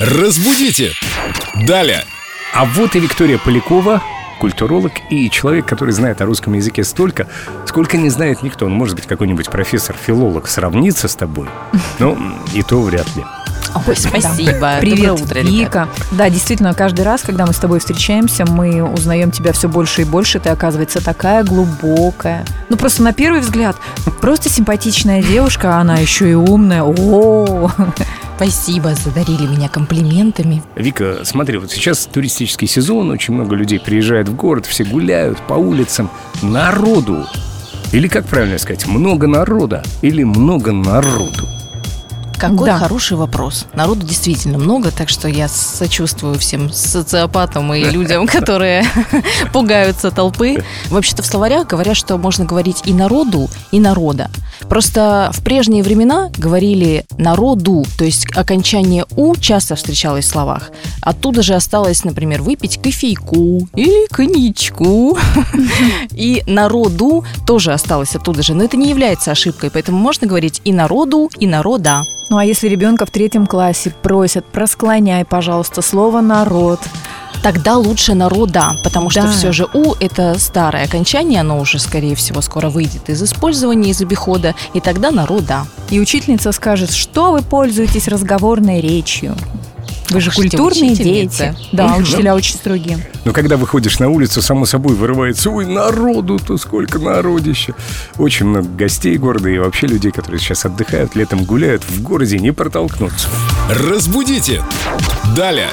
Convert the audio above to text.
Разбудите! Далее! А вот и Виктория Полякова, культуролог и человек, который знает о русском языке столько, сколько не знает никто. Он может быть какой-нибудь профессор-филолог сравнится с тобой, но и то вряд ли. Ой, спасибо. Привет, Доброе утро, Вика. Да, действительно, каждый раз, когда мы с тобой встречаемся, мы узнаем тебя все больше и больше. Ты, оказывается, такая глубокая. Ну, просто на первый взгляд, просто симпатичная девушка, а она еще и умная. О, Спасибо, задарили меня комплиментами. Вика, смотри, вот сейчас туристический сезон, очень много людей приезжает в город, все гуляют по улицам. Народу. Или как правильно сказать, много народа или много народу? Какой Да. хороший вопрос. Народу действительно много, так что я сочувствую всем социопатам и людям, которые пугаются толпы. Вообще-то в словарях говорят, что можно говорить и народу, и народа. Просто в прежние времена говорили народу, то есть окончание «у» часто встречалось в словах. Оттуда же осталось, например, выпить кофейку или коньячку. И народу тоже осталось оттуда же. Но это не является ошибкой, поэтому можно говорить и народу, и народа. Ну а если ребенка в третьем классе просят, просклоняй, пожалуйста, слово народ. Тогда лучше народа, потому что Да. все же «у» — это старое окончание, оно уже, скорее всего, скоро выйдет из использования, из обихода, и тогда народа. И учительница скажет, что вы пользуетесь разговорной речью. Вы же Слушайте, культурные дети. Да, учителя очень строгие. Но когда выходишь на улицу, само собой вырывается Ой, народу-то сколько народища Очень много гостей города и вообще людей, которые сейчас отдыхают, летом гуляют В городе не протолкнуться Разбудите! Далее!